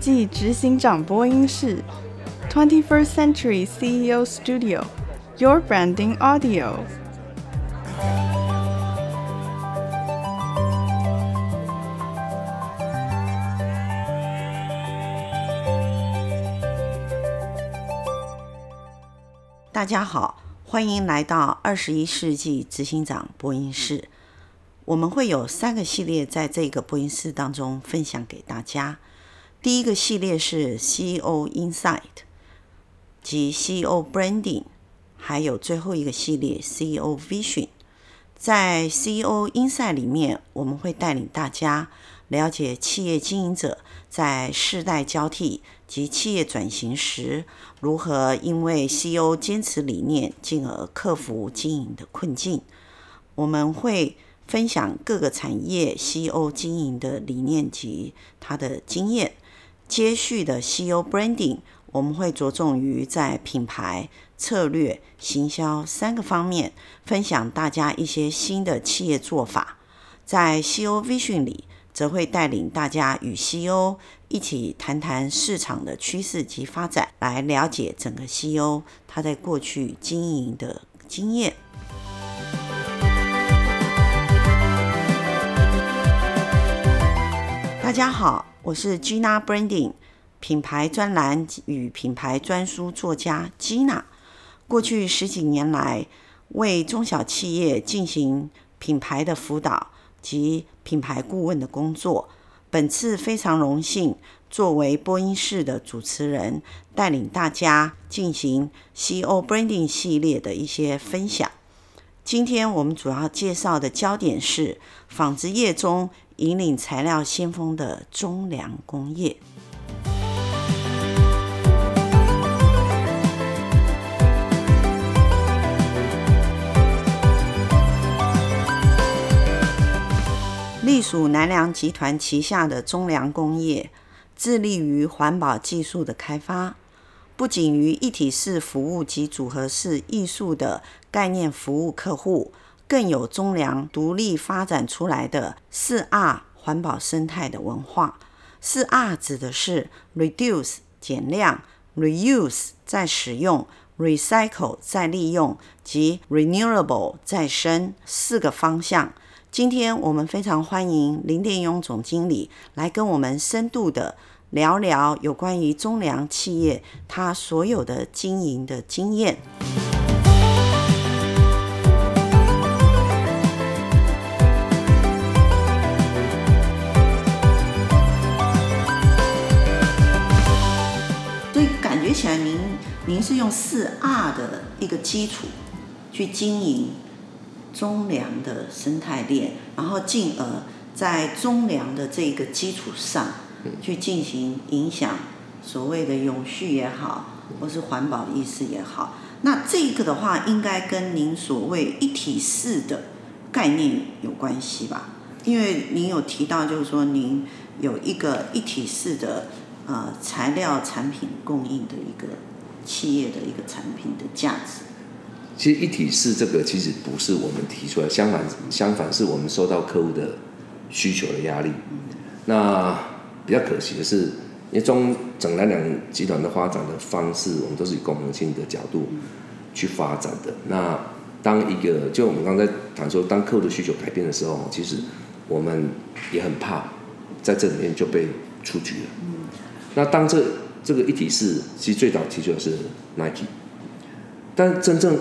世纪执行长播音室，Twenty First Century CEO Studio，Your Branding Audio。大家好，欢迎来到二十一世纪执行长播音室。我们会有三个系列在这个播音室当中分享给大家。第一个系列是 CEO Insight 及 CEO Branding，还有最后一个系列 CEO Vision。在 CEO Insight 里面，我们会带领大家了解企业经营者在世代交替及企业转型时，如何因为 CEO 坚持理念，进而克服经营的困境。我们会分享各个产业 CEO 经营的理念及他的经验。接续的 CEO Branding，我们会着重于在品牌、策略、行销三个方面，分享大家一些新的企业做法。在 CEO Vision 里，则会带领大家与 CEO 一起谈谈市场的趋势及发展，来了解整个 CEO 他在过去经营的经验。大家好，我是 Gina Branding 品牌专栏与品牌专书作家 Gina。过去十几年来，为中小企业进行品牌的辅导及品牌顾问的工作。本次非常荣幸作为播音室的主持人，带领大家进行 CEO Branding 系列的一些分享。今天我们主要介绍的焦点是纺织业中。引领材料先锋的中粮工业。隶属南粮集团旗下的中粮工业，致力于环保技术的开发，不仅于一体式服务及组合式艺术的概念服务客户。更有中粮独立发展出来的四 R 环保生态的文化。四 R 指的是 Reduce 减量、Reuse 再使用、Recycle 再利用及 Renewable 再生四个方向。今天我们非常欢迎林殿庸总经理来跟我们深度的聊聊有关于中粮企业他所有的经营的经验。起来，您您是用四 R 的一个基础去经营中粮的生态链，然后进而在中粮的这个基础上去进行影响所谓的永续也好，或是环保意识也好。那这个的话，应该跟您所谓一体式的概念有关系吧？因为您有提到，就是说您有一个一体式的。呃，材料产品供应的一个企业的一个产品的价值。其实一体式这个其实不是我们提出来，相反相反是我们受到客户的需求的压力。嗯、那比较可惜的是，因为中整南两集团的发展的方式，我们都是以功能性的角度去发展的。嗯、那当一个就我们刚才谈说，当客户的需求改变的时候，其实我们也很怕在这里面就被出局了。嗯那当这这个一体式，其实最早提出的是 Nike，但真正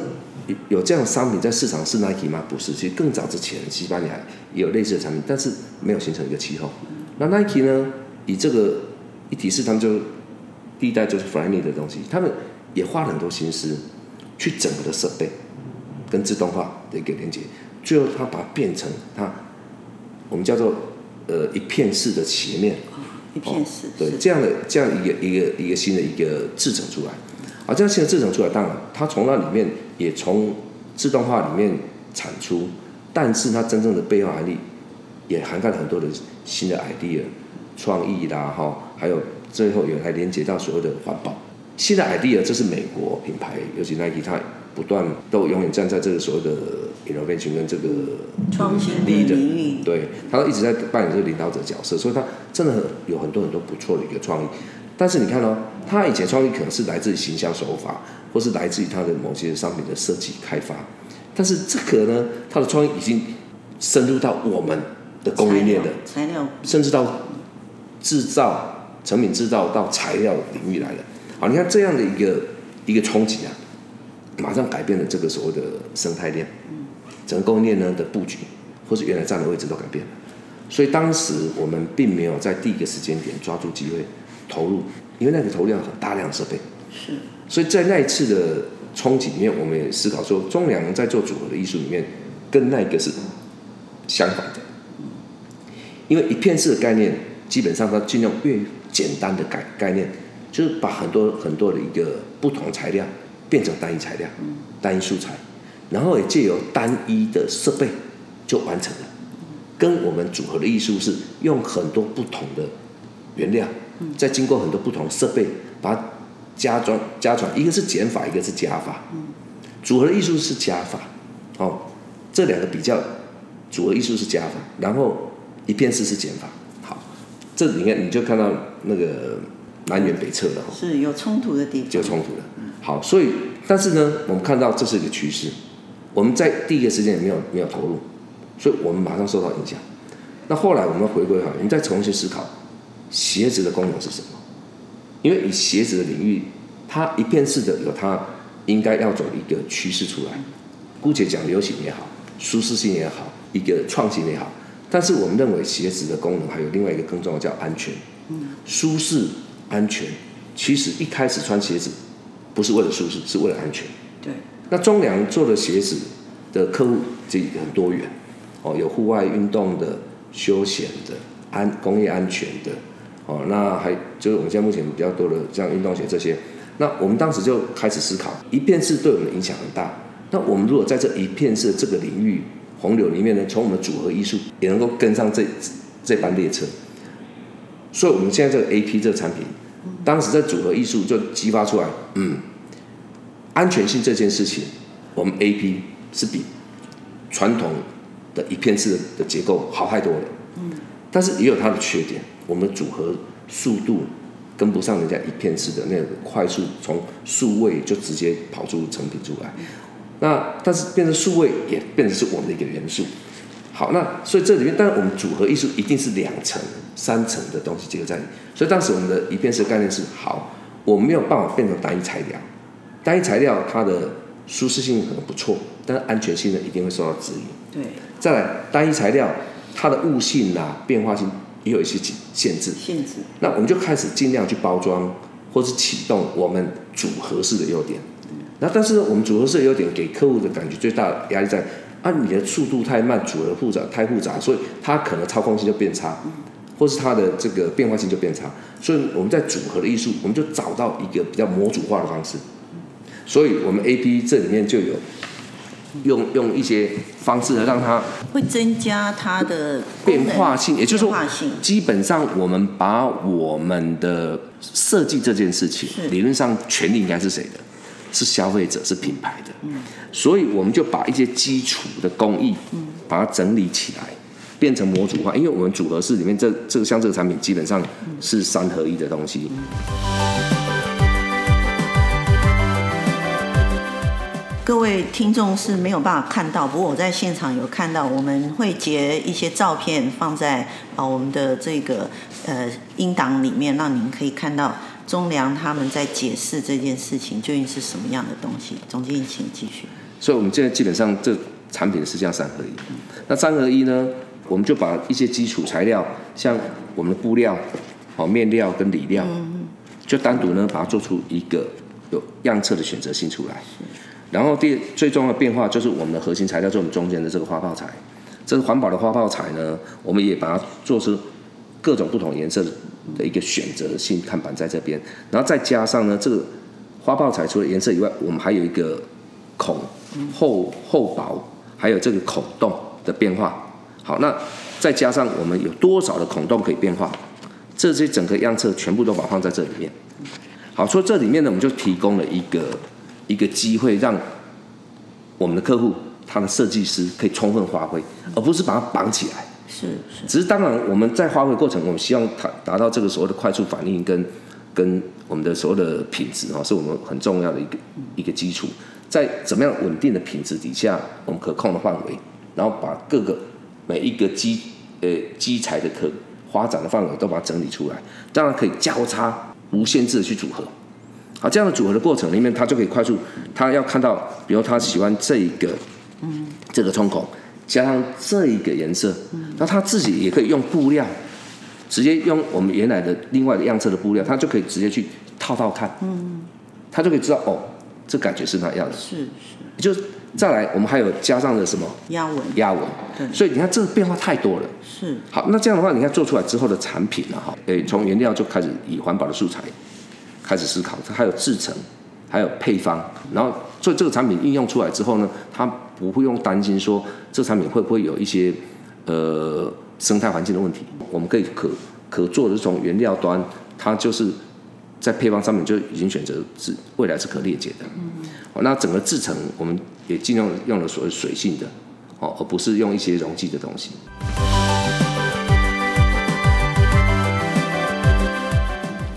有有这样的商品在市场是 Nike 吗？不是，其实更早之前，西班牙也有类似的产品，但是没有形成一个气候。那 Nike 呢，以这个一体式，他们就第一代就是 Flyknit 的东西，他们也花了很多心思去整合的设备跟自动化的一个连接，最后他把它变成它我们叫做呃一片式的鞋面。一片式、哦、对这样的这样一个一个一个新的一个制成出来，啊，这样新的制成出来，当然它从那里面也从自动化里面产出，但是它真正的背后含义也涵盖了很多的新的 idea 创意啦，哈、哦，还有最后也还连接到所谓的环保。新的 idea，这是美国品牌，尤其 Nike，它不断都永远站在这个所谓的 innovation 跟这个创新的领域，对，他一直在扮演这个领导者角色，所以他真的很有很多很多不错的一个创意。但是你看哦，他以前创意可能是来自于行销手法，或是来自于他的某些商品的设计开发，但是这个呢，他的创意已经深入到我们的供应链的材料，甚至到制造成品制造到材料领域来了。好，你看这样的一个一个冲击啊，马上改变了这个所谓的生态链，整个供应链呢的布局，或是原来站的位置都改变了。所以当时我们并没有在第一个时间点抓住机会。投入，因为那个投入量很大量设备，是，所以在那一次的冲击里面，我们也思考说，中粮在做组合的艺术里面，跟那个是相反的。因为一片式的概念，基本上它尽量越简单的概概念，就是把很多很多的一个不同材料变成单一材料，单一素材，然后也借由单一的设备就完成了。跟我们组合的艺术是用很多不同的原料。再经过很多不同的设备，把它加装加装，一个是减法，一个是加法。组合的艺术是加法，哦，这两个比较，组合艺术是加法，然后一片式是减法。好，这里面你就看到那个南辕北辙了，是有冲突的地方，就有冲突的。好，所以但是呢，我们看到这是一个趋势，我们在第一个时间也没有没有投入，所以我们马上受到影响。那后来我们回归哈，我们再重新思考。鞋子的功能是什么？因为以鞋子的领域，它一片式的有它应该要走一个趋势出来。姑且讲流行也好，舒适性也好，一个创新也好。但是我们认为鞋子的功能还有另外一个更重要，叫安全。舒适、安全。其实一开始穿鞋子不是为了舒适，是为了安全。对。那中粮做的鞋子的客户这很多元哦，有户外运动的、休闲的、安工业安全的。哦，那还就是我们现在目前比较多的像运动鞋这些，那我们当时就开始思考，一片式对我们的影响很大。那我们如果在这一片式这个领域洪流里面呢，从我们的组合艺术也能够跟上这这班列车。所以，我们现在这个 AP 这个产品，当时在组合艺术就激发出来，嗯，安全性这件事情，我们 AP 是比传统的一片式的结构好太多了。嗯，但是也有它的缺点。我们组合速度跟不上人家一片式的那个快速，从数位就直接跑出成品出来。那但是变成数位也变成是我们的一个元素。好，那所以这里面，当然我们组合艺术一定是两层、三层的东西结合在里。所以当时我们的一片式概念是：好，我没有办法变成单一材料，单一材料它的舒适性可能不错，但是安全性呢一定会受到质疑。对。再来，单一材料它的物性啊、变化性。也有一些限制，限制。那我们就开始尽量去包装，或是启动我们组合式的优点。那但是呢，我们组合式的优点给客户的感觉最大的压力在啊，你的速度太慢，组合复杂太复杂，所以它可能操控性就变差，或是它的这个变化性就变差。所以我们在组合的艺术，我们就找到一个比较模组化的方式。所以我们 AP 这里面就有。用用一些方式来让它会增加它的变化性，也就是说，基本上我们把我们的设计这件事情，理论上权利应该是谁的？是消费者，是品牌的。所以我们就把一些基础的工艺，把它整理起来，变成模组化。因为我们组合式里面这这个像这个产品，基本上是三合一的东西。各位听众是没有办法看到，不过我在现场有看到，我们会截一些照片放在啊我们的这个呃音档里面，让您可以看到中良他们在解释这件事情究竟是什么样的东西。总经理，请继续。所以，我们现在基本上这产品是这样三合一。那三合一呢，我们就把一些基础材料，像我们的布料、好面料跟里料，就单独呢把它做出一个有样册的选择性出来。然后第最重要的变化就是我们的核心材料，就是我们中间的这个花炮材，这个环保的花炮材呢，我们也把它做出各种不同颜色的一个选择性看板在这边，然后再加上呢，这个花炮材除了颜色以外，我们还有一个孔厚厚薄，还有这个孔洞的变化。好，那再加上我们有多少的孔洞可以变化，这些整个样册全部都把它放在这里面。好，所以这里面呢，我们就提供了一个。一个机会让我们的客户他的设计师可以充分发挥，而不是把它绑起来。是是。只是当然，我们在发挥过程，我们希望它达到这个所谓的快速反应跟跟我们的所有的品质啊，是我们很重要的一个一个基础。在怎么样稳定的品质底下，我们可控的范围，然后把各个每一个基呃基材的可发展的范围都把它整理出来，当然可以交叉无限制的去组合。好，这样的组合的过程里面，他就可以快速，他要看到，比如他喜欢这一个，嗯，这个冲孔，加上这一个颜色，那他自己也可以用布料，直接用我们原来的另外的样式的布料，他就可以直接去套套看，嗯，他就可以知道哦，这感觉是那样的，是是，就再来，我们还有加上了什么？压纹，压纹，对，所以你看这个变化太多了，是，好，那这样的话，你看做出来之后的产品呢，哈，诶，从原料就开始以环保的素材。开始思考，它还有制成，还有配方，然后所以这个产品应用出来之后呢，它不会用担心说这产品会不会有一些呃生态环境的问题。我们可以可可做的这种原料端，它就是在配方上面就已经选择是未来是可裂解的。嗯，那整个制成我们也尽量用了所谓水性的，哦，而不是用一些溶剂的东西。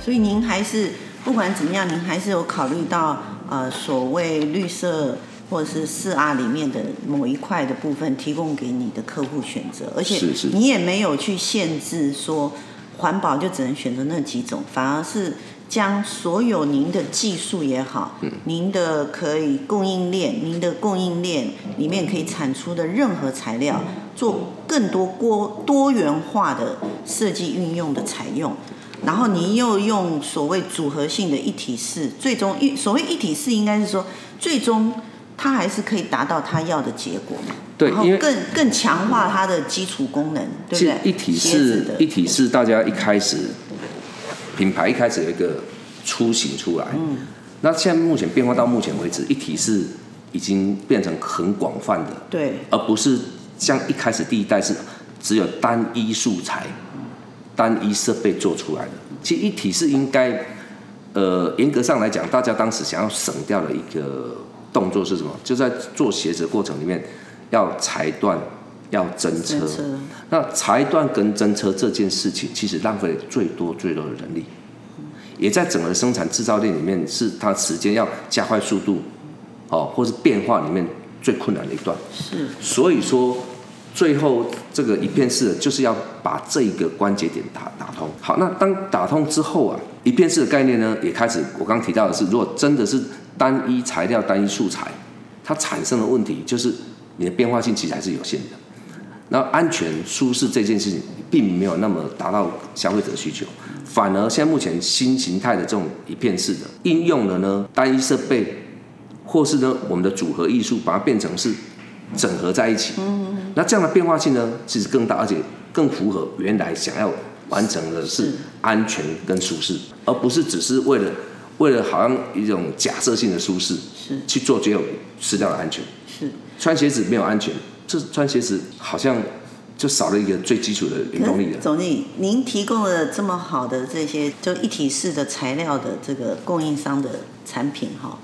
所以您还是。不管怎么样，您还是有考虑到呃所谓绿色或者是四 R 里面的某一块的部分，提供给你的客户选择，而且你也没有去限制说环保就只能选择那几种，反而是将所有您的技术也好，您的可以供应链，您的供应链里面可以产出的任何材料，做更多多多元化的设计运用的采用。然后你又用所谓组合性的一体式，最终一所谓一体式应该是说，最终它还是可以达到它要的结果嘛？对，然后更更强化它的基础功能，对不对？一体式一体式，大家一开始品牌一开始有一个雏形出来，嗯，那现在目前变化到目前为止，一体式已经变成很广泛的，对，而不是像一开始第一代是只有单一素材。单一设备做出来的，其实一体是应该，呃，严格上来讲，大家当时想要省掉的一个动作是什么？就在做鞋子的过程里面，要裁断，要针车。车。那裁断跟针车这件事情，其实浪费最多最多的人力，也在整个生产制造链里面，是它时间要加快速度，哦，或是变化里面最困难的一段。是。所以说。最后这个一片式的就是要把这一个关节点打打通。好，那当打通之后啊，一片式的概念呢也开始。我刚提到的是，如果真的是单一材料、单一素材，它产生的问题就是你的变化性其实还是有限的。那安全舒适这件事情并没有那么达到消费者需求，反而现在目前新形态的这种一片式的应用了呢，单一设备或是呢我们的组合艺术，把它变成是。整合在一起，那这样的变化性呢，其实更大，而且更符合原来想要完成的是安全跟舒适，而不是只是为了为了好像一种假设性的舒适，是去做只有失掉了安全，是穿鞋子没有安全，这穿鞋子好像就少了一个最基础的原动力了。总经理，您提供了这么好的这些就一体式的材料的这个供应商的产品哈，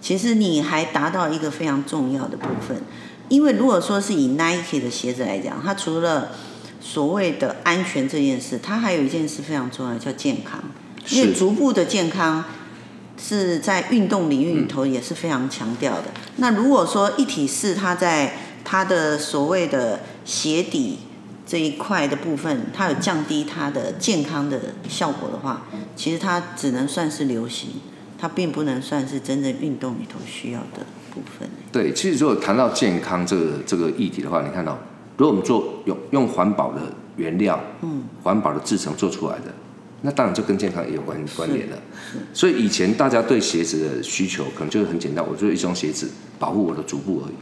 其实你还达到一个非常重要的部分。因为如果说是以 Nike 的鞋子来讲，它除了所谓的安全这件事，它还有一件事非常重要，叫健康。因为足部的健康是在运动领域里头也是非常强调的。嗯。那如果说一体式，它在它的所谓的鞋底这一块的部分，它有降低它的健康的效果的话，其实它只能算是流行，它并不能算是真正运动里头需要的。部分对，其实如果谈到健康这个这个议题的话，你看到，如果我们做用用环保的原料，嗯，环保的制成做出来的，那当然就跟健康也有关关联了。所以以前大家对鞋子的需求可能就是很简单，我做一双鞋子保护我的足部而已。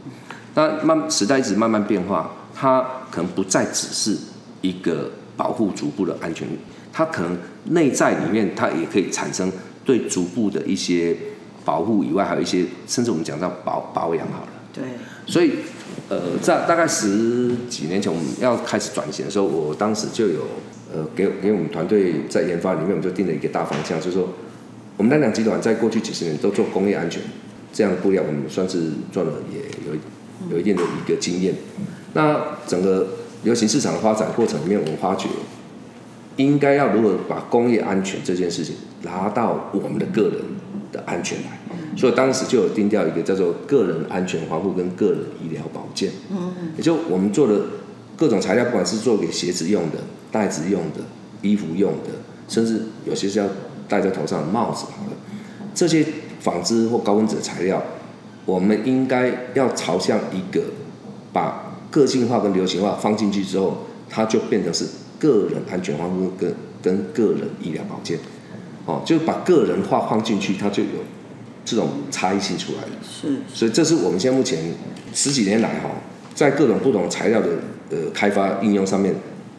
那慢时代一直慢慢变化，它可能不再只是一个保护足部的安全，它可能内在里面它也可以产生对足部的一些。保护以外，还有一些，甚至我们讲到保保养好了。对。所以，呃，在大概十几年前我们要开始转型的时候，我当时就有呃给给我们团队在研发里面，我们就定了一个大方向，就是说，我们南良集团在过去几十年都做工业安全这样的布料，我们算是做了也有有一定的一个经验。那整个流行市场的发展过程里面，我们发觉应该要如何把工业安全这件事情拿到我们的个人的安全来，所以当时就有定调一个叫做个人安全防护跟个人医疗保健。嗯，也就我们做的各种材料，不管是做给鞋子用的、袋子用的、衣服用的，甚至有些是要戴在头上的帽子好了，这些纺织或高分子材料，我们应该要朝向一个把个性化跟流行化放进去之后，它就变成是个人安全防护跟跟个人医疗保健。哦，就把个人化放进去，它就有这种差异性出来了。是，所以这是我们现在目前十几年来哈，在各种不同材料的呃开发应用上面，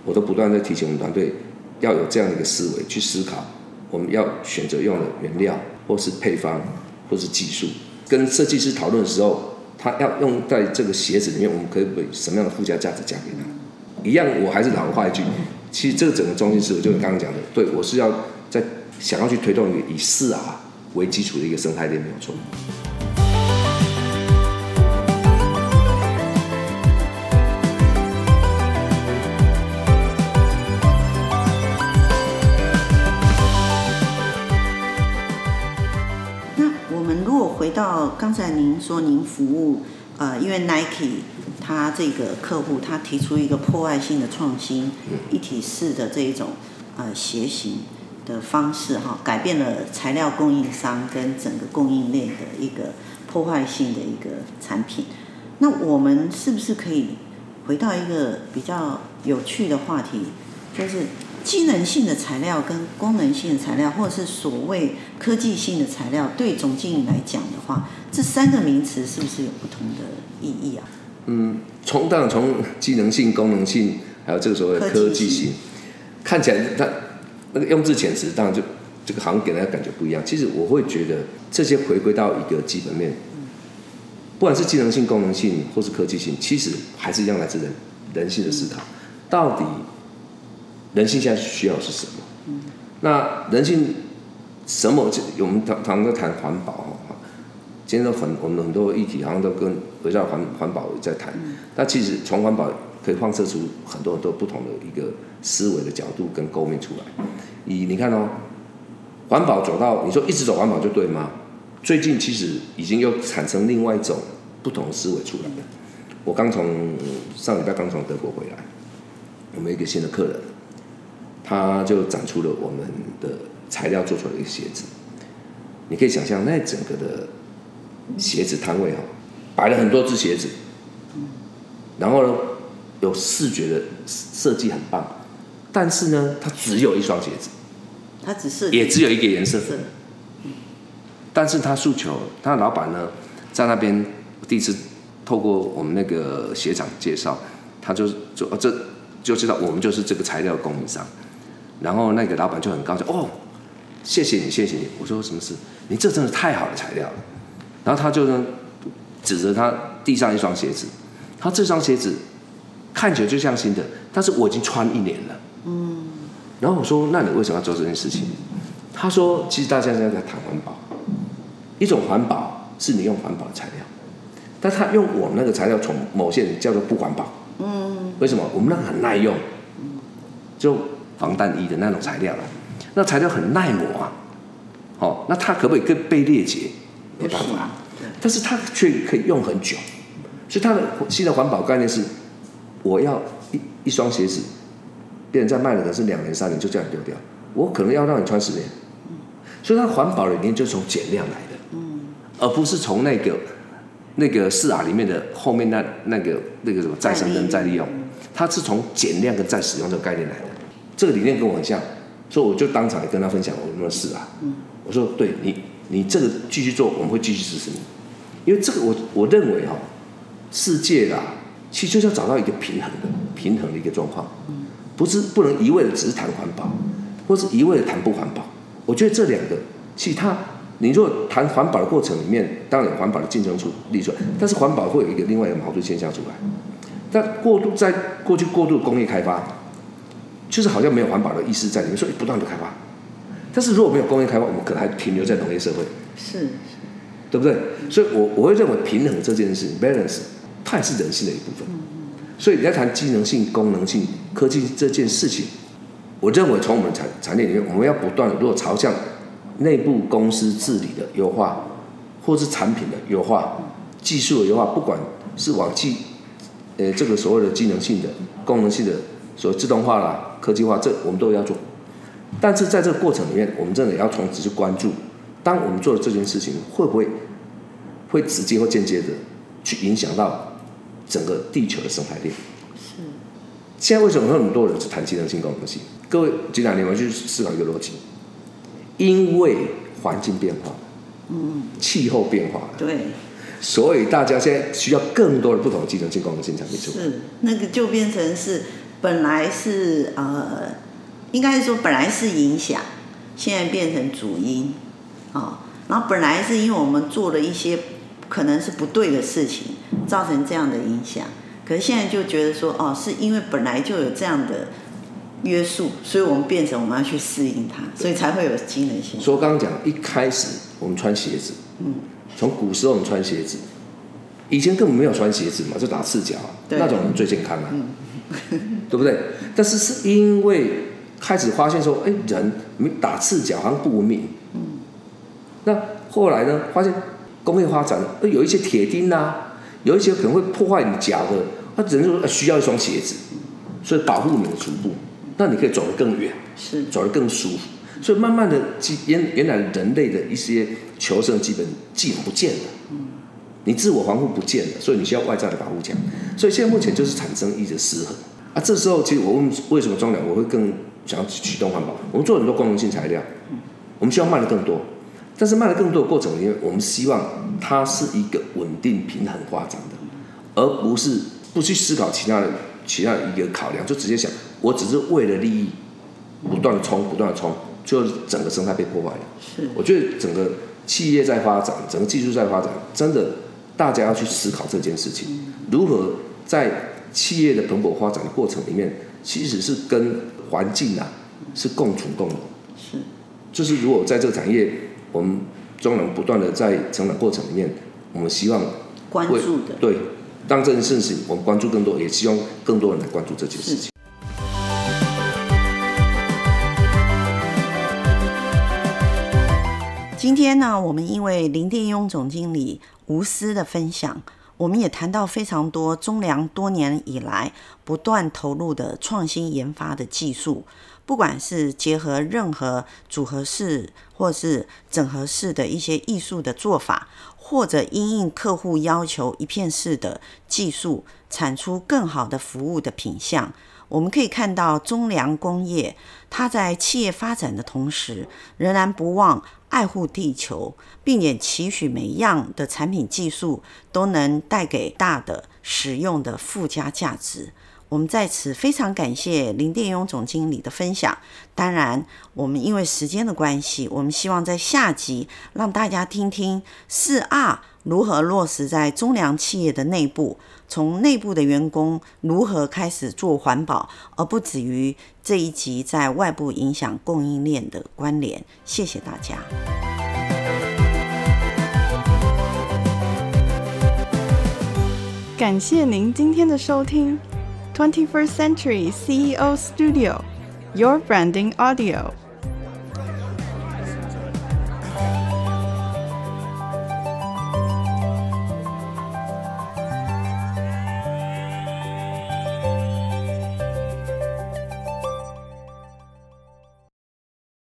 我都不断在提醒我们团队要有这样的一个思维去思考，我们要选择用的原料或是配方或是技术，跟设计师讨论的时候，他要用在这个鞋子里面，我们可以给什么样的附加价值加给他？一样，我还是老话一句，其实这个整个中心思维就是刚刚讲的，对我是要在。想要去推动一个以四 R 为基础的一个生态链，没有错。那我们如果回到刚才您说您服务，呃，因为 Nike 他这个客户他提出一个破坏性的创新，一体式的这一种呃鞋型。的方式哈，改变了材料供应商跟整个供应链的一个破坏性的一个产品。那我们是不是可以回到一个比较有趣的话题，就是机能性的材料跟功能性的材料，或者是所谓科技性的材料，对总经理来讲的话，这三个名词是不是有不同的意义啊？嗯，从当然从机能性、功能性，还有这个所谓的科技性，看起来它。那个用字遣词，当然就这个好像给人家感觉不一样。其实我会觉得这些回归到一个基本面，不管是技能性、功能性或是科技性，其实还是一样来自人人性的思考。到底人性现在需要是什么？那人性什么？我们常常在谈环保哈，今天都很我们很多议题好像都跟围绕环环保在谈。那其实从环保。可以放射出很多很多不同的一个思维的角度跟构面出来。以你看哦，环保走到你说一直走环保就对吗？最近其实已经又产生另外一种不同的思维出来了。我刚从上礼拜刚从德国回来，我们一个新的客人，他就展出了我们的材料做出来的一个鞋子。你可以想象那整个的鞋子摊位哈，摆了很多只鞋子，然后呢，有视觉的设计很棒，但是呢，它只有一双鞋子，它只是也只有一个颜色，但是他诉求，他的老板呢，在那边第一次透过我们那个鞋厂介绍，他就就这就知道我们就是这个材料供应商，然后那个老板就很高兴哦，谢谢你，谢谢你，我说什么事？你这真的太好的材料了，然后他就呢指着他地上一双鞋子，他这双鞋子。看起来就像新的，但是我已经穿一年了。嗯。然后我说：“那你为什么要做这件事情？”他说：“其实大家现在在谈环保，一种环保是你用环保的材料，但他用我们那个材料，从某些人叫做不环保。嗯。为什么？我们那个很耐用，就防弹衣的那种材料了。那材料很耐磨啊。哦，那它可不可以更被裂解？没办法。但是它却可以用很久，所以它的新的环保概念是。我要一一双鞋子，别人在卖了的是两年三年就这样丢掉，我可能要让你穿十年，所以它环保理念就是从减量来的，而不是从那个那个四 R 里面的后面那那个那个什么再生跟再利用，它是从减量跟再使用这个概念来的，这个理念跟我很像，所以我就当场跟他分享我们的四 R，我说对你你这个继续做，我们会继续支持你，因为这个我我认为哈，世界啦。其实就是要找到一个平衡的、平衡的一个状况，不是不能一味的只是谈环保，或是一味的谈不环保。我觉得这两个，其实它，你如果谈环保的过程里面，当然有环保的竞争出立出来，但是环保会有一个另外一个矛盾现象出来。但过度在过去过度工业开发，就是好像没有环保的意识在里面，所以不断的开发。但是如果没有工业开发，我们可能还停留在农业社会，是，是，对不对？所以我我会认为平衡这件事，balance。它也是人性的一部分。所以你在谈机能性、功能性、科技这件事情，我认为从我们产产业里面，我们要不断的，如果朝向内部公司治理的优化，或是产品的优化、技术的优化，不管是往技，呃，这个所谓的机能性的、功能性的，所谓自动化啦、科技化，这我们都要做。但是在这个过程里面，我们真的要从只是关注，当我们做的这件事情，会不会会直接或间接的去影响到。整个地球的生态链是。现在为什么有那么多人是谈技能性、功能性？各位，局长，你们去思考一个逻辑：因为环境变化，嗯，气候变化，对，所以大家现在需要更多的不同的机能性、功能性产品出来。是，那个就变成是本来是呃，应该是说本来是影响，现在变成主因啊、哦。然后本来是因为我们做了一些。可能是不对的事情，造成这样的影响。可是现在就觉得说，哦，是因为本来就有这样的约束，所以我们变成我们要去适应它，所以才会有机能性。所以我刚刚讲，一开始我们穿鞋子，嗯，从古时候我们穿鞋子，以前根本没有穿鞋子嘛，就打赤脚，对那种人最健康啊，嗯、对不对？但是是因为开始发现说，哎，人打赤脚好像不文明，嗯，那后来呢，发现。工业发展，有一些铁钉呐，有一些可能会破坏你脚的，他只能说需要一双鞋子，所以保护你的足部，那你可以走得更远，是走得更舒服。所以慢慢的，原原来人类的一些求生基本技能不见了，你自我防护不见了，所以你需要外在的保护墙。所以现在目前就是产生一直失衡啊。这时候其实我问为什么中粮我会更想要启动环保？我们做很多功能性材料，我们需要卖的更多。但是卖的更多的过程里面，我们希望它是一个稳定平衡发展的，而不是不去思考其他的其他的一个考量，就直接想我只是为了利益不断的冲，不断的冲，就整个生态被破坏了。是，我觉得整个企业在发展，整个技术在发展，真的大家要去思考这件事情，如何在企业的蓬勃发展的过程里面，其实是跟环境啊是共处共荣。是，就是如果在这个产业。我们中能不断的在成长过程里面，我们希望关注的对，当这件事情我们关注更多，也希望更多人来关注这件事情。今天呢，我们因为林定庸总经理无私的分享，我们也谈到非常多中粮多年以来不断投入的创新研发的技术。不管是结合任何组合式或是整合式的一些艺术的做法，或者因应客户要求一片式的技术，产出更好的服务的品相，我们可以看到中粮工业，它在企业发展的同时，仍然不忘爱护地球，并且期许每一样的产品技术都能带给大的使用的附加价值。我们在此非常感谢林殿庸总经理的分享。当然，我们因为时间的关系，我们希望在下集让大家听听四 R 如何落实在中粮企业的内部，从内部的员工如何开始做环保，而不止于这一集在外部影响供应链的关联。谢谢大家。感谢您今天的收听。21st Century CEO Studio, Your Branding Audio.